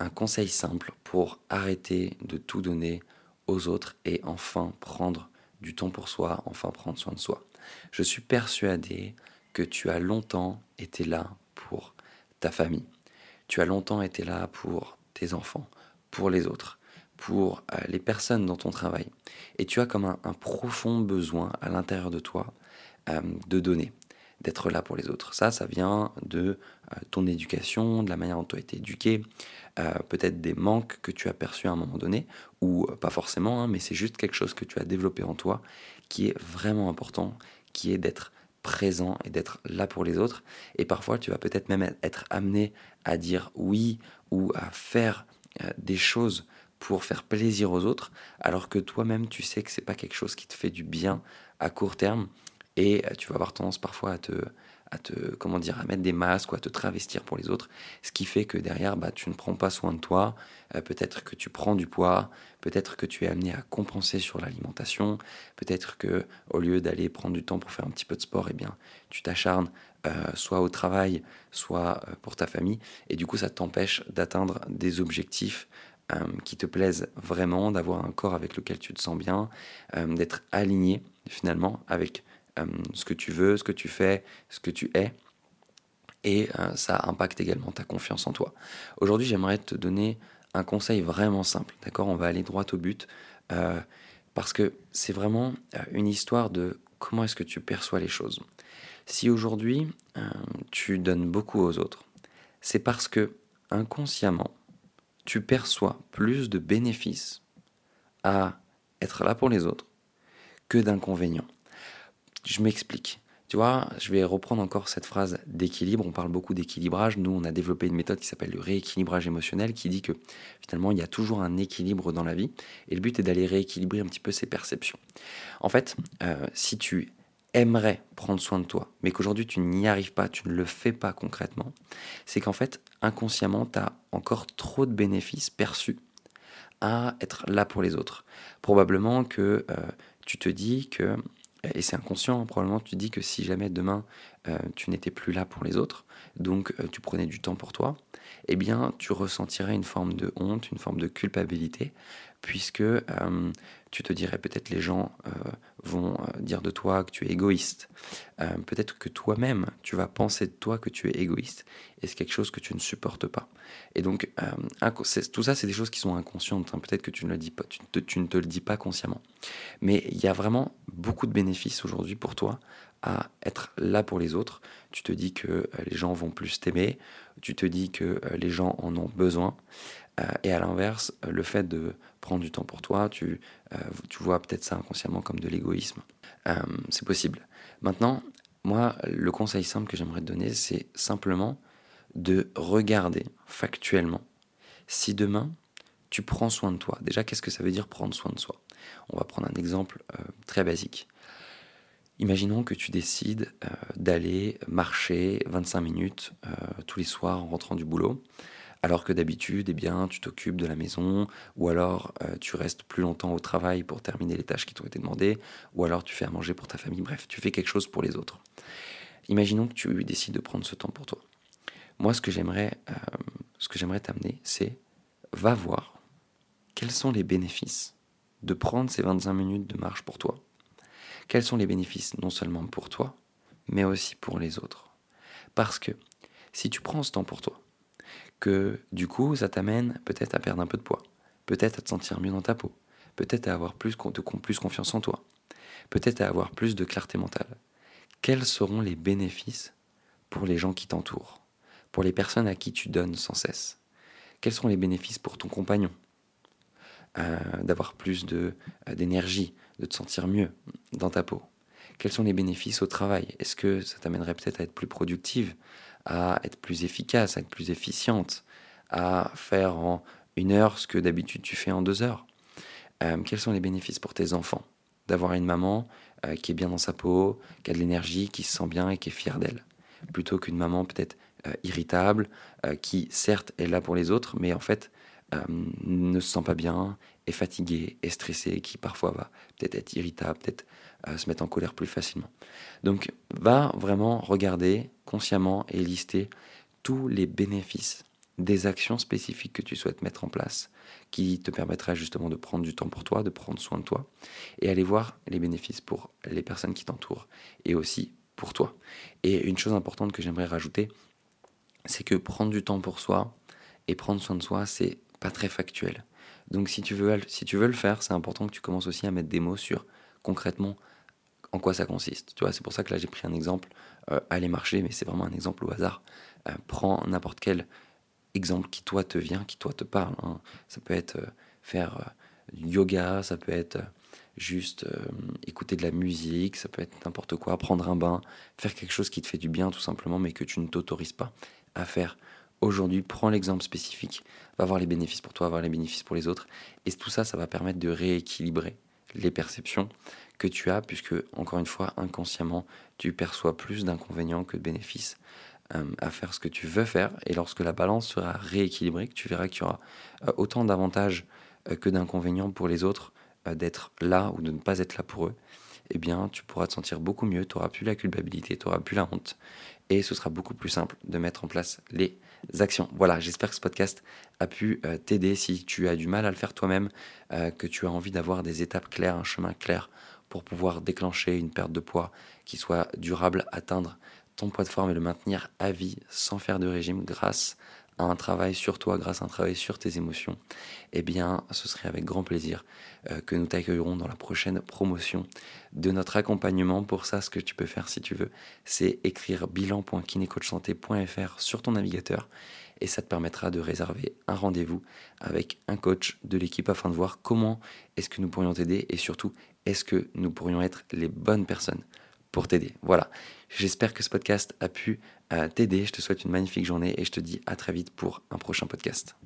un conseil simple pour arrêter de tout donner aux autres et enfin prendre du temps pour soi, enfin prendre soin de soi. Je suis persuadé que tu as longtemps été là pour ta famille. Tu as longtemps été là pour tes enfants, pour les autres, pour euh, les personnes dans ton travail. Et tu as comme un, profond besoin à l'intérieur de toi euh, de donner, d'être là pour les autres. Ça, ça vient de euh, ton éducation, de la manière dont tu as été éduqué, peut-être des manques que tu as perçus à un moment donné, ou pas forcément, hein, mais c'est juste quelque chose que tu as développé en toi qui est vraiment important, qui est d'être présent et d'être là pour les autres. Et parfois, tu vas peut-être même être amené à dire oui ou à faire euh, des choses pour faire plaisir aux autres, alors que toi-même, tu sais que c'est pas quelque chose qui te fait du bien à court terme. Et euh, tu vas avoir tendance parfois à te, à te, comment dire, à mettre des masques ou à te travestir pour les autres, ce qui fait que derrière, bah, tu ne prends pas soin de toi, euh, peut-être que tu prends du poids, peut-être que tu es amené à compenser sur l'alimentation, peut-être que au lieu d'aller prendre du temps pour faire un petit peu de sport, eh bien, tu t'acharnes euh, soit au travail, soit pour ta famille, et du coup, ça t'empêche d'atteindre des objectifs qui te plaisent vraiment, d'avoir un corps avec lequel tu te sens bien, d'être aligné finalement avec ce que tu veux, ce que tu fais, ce que tu es. Et euh, ça impacte également ta confiance en toi. Aujourd'hui, j'aimerais te donner un conseil vraiment simple. D'accord? On va aller droit au but. Euh, parce que c'est vraiment une histoire de comment est-ce que tu perçois les choses. Si aujourd'hui tu donnes beaucoup aux autres, c'est parce que inconsciemment tu perçois plus de bénéfices à être là pour les autres que d'inconvénients. Je m'explique. Tu vois, je vais reprendre encore cette phrase d'équilibre. On parle beaucoup d'équilibrage. Nous, on a développé une méthode qui s'appelle le rééquilibrage émotionnel qui dit que finalement, il y a toujours un équilibre dans la vie. Et le but est d'aller rééquilibrer un petit peu ses perceptions. En fait, euh, si tu aimerais prendre soin de toi, mais qu'aujourd'hui tu n'y arrives pas, tu ne le fais pas concrètement, c'est qu'en fait, inconsciemment, tu as encore trop de bénéfices perçus à être là pour les autres. Probablement que euh, tu te dis que et c'est inconscient, probablement tu dis que si jamais demain euh, tu n'étais plus là pour les autres, donc euh, tu prenais du temps pour toi, eh bien tu ressentirais une forme de honte, une forme de culpabilité, puisque euh, tu te dirais peut-être les gens vont dire de toi que tu es égoïste, peut-être que toi-même tu vas penser de toi que tu es égoïste, et c'est quelque chose que tu ne supportes pas. Et donc tout ça c'est des choses qui sont inconscientes, hein. peut-être que tu ne, le dis pas, tu ne te le dis pas consciemment, mais il y a vraiment beaucoup de bénéfices aujourd'hui pour toi à être là pour les autres. Tu te dis que euh, les gens vont plus t'aimer, tu te dis que euh, les gens en ont besoin. Euh, et à l'inverse, le fait de prendre du temps pour toi, tu, tu vois peut-être ça inconsciemment comme de l'égoïsme. c'est possible. Maintenant, moi, le conseil simple que j'aimerais te donner, c'est simplement de regarder factuellement si demain tu prends soin de toi. Déjà, qu'est-ce que ça veut dire prendre soin de soi? On va prendre un exemple très basique. Imaginons que tu décides euh, d'aller marcher 25 minutes euh, tous les soirs en rentrant du boulot, alors que d'habitude, eh bien, tu t'occupes de la maison, ou alors euh, tu restes plus longtemps au travail pour terminer les tâches qui t'ont été demandées, ou alors tu fais à manger pour ta famille, bref, tu fais quelque chose pour les autres. Imaginons que tu décides de prendre ce temps pour toi. Moi, ce que j'aimerais, ce que j'aimerais t'amener, c'est va voir quels sont les bénéfices de prendre ces 25 minutes de marche pour toi quels sont les bénéfices non seulement pour toi, mais aussi pour les autres? Parce que si tu prends ce temps pour toi, que du coup ça t'amène peut-être à perdre un peu de poids, peut-être à te sentir mieux dans ta peau, peut-être à avoir plus, plus confiance en toi, peut-être à avoir plus de clarté mentale, quels seront les bénéfices pour les gens qui t'entourent, pour les personnes à qui tu donnes sans cesse Quels seront les bénéfices pour ton compagnon? D'avoir plus euh, d'énergie, de te sentir mieux dans ta peau. Quels sont les bénéfices au travail? Est-ce que ça t'amènerait peut-être à être plus productive, à être plus efficace, à être plus efficiente, à faire en une heure ce que d'habitude tu fais en deux heures? Euh, Quels sont les bénéfices pour tes enfants? D'avoir une maman euh, qui est bien dans sa peau, qui a de l'énergie, qui se sent bien et qui est fière d'elle, plutôt qu'une maman peut-être euh, irritable, qui certes est là pour les autres, mais en fait ne se sent pas bien, est fatigué, est stressé, qui parfois va peut-être être irritable, peut-être euh, se mettre en colère plus facilement. Donc va vraiment regarder consciemment et lister tous les bénéfices des actions spécifiques que tu souhaites mettre en place qui te permettraient justement de prendre du temps pour toi, de prendre soin de toi et aller voir les bénéfices pour les personnes qui t'entourent et aussi pour toi. Et une chose importante que j'aimerais rajouter, c'est que prendre du temps pour soi et prendre soin de soi, c'est très factuel. Donc si tu veux, si tu veux le faire, c'est important que tu commences aussi à mettre des mots sur concrètement en quoi ça consiste. Tu vois, c'est pour ça que là j'ai pris un exemple, euh, aller marcher, mais c'est vraiment un exemple au hasard. Euh, prends n'importe quel exemple qui toi te vient, qui toi te parle. Hein. Ça peut être euh, faire du yoga, ça peut être juste écouter de la musique, ça peut être n'importe quoi, prendre un bain, faire quelque chose qui te fait du bien tout simplement, mais que tu ne t'autorises pas à faire aujourd'hui. Prends l'exemple spécifique, va voir les bénéfices pour toi, va voir les bénéfices pour les autres, et tout ça, ça va permettre de rééquilibrer les perceptions que tu as, puisque, encore une fois, inconsciemment, tu perçois plus d'inconvénients que de bénéfices euh, à faire ce que tu veux faire. Et lorsque la balance sera rééquilibrée, tu verras qu'il y aura euh, autant d'avantages euh, que d'inconvénients pour les autres d'être là ou de ne pas être là pour eux, eh bien, tu pourras te sentir beaucoup mieux, tu n'auras plus la culpabilité, tu n'auras plus la honte, et ce sera beaucoup plus simple de mettre en place les actions. Voilà, j'espère que ce podcast a pu euh, t'aider si tu as du mal à le faire toi-même, euh, que tu as envie d'avoir des étapes claires, un chemin clair pour pouvoir déclencher une perte de poids qui soit durable, atteindre ton poids de forme et le maintenir à vie sans faire de régime grâce un travail sur toi, grâce à un travail sur tes émotions, eh bien, ce serait avec grand plaisir euh, que nous t'accueillerons dans la prochaine promotion de notre accompagnement. Pour ça, ce que tu peux faire si tu veux, c'est écrire bilan.kinecoachsanté.fr sur ton navigateur et ça te permettra de réserver un rendez-vous avec un coach de l'équipe afin de voir comment est-ce que nous pourrions t'aider et surtout est-ce que nous pourrions être les bonnes personnes t'aider. Voilà, j'espère que ce podcast a pu euh, t'aider. Je te souhaite une magnifique journée et je te dis à très vite pour un prochain podcast.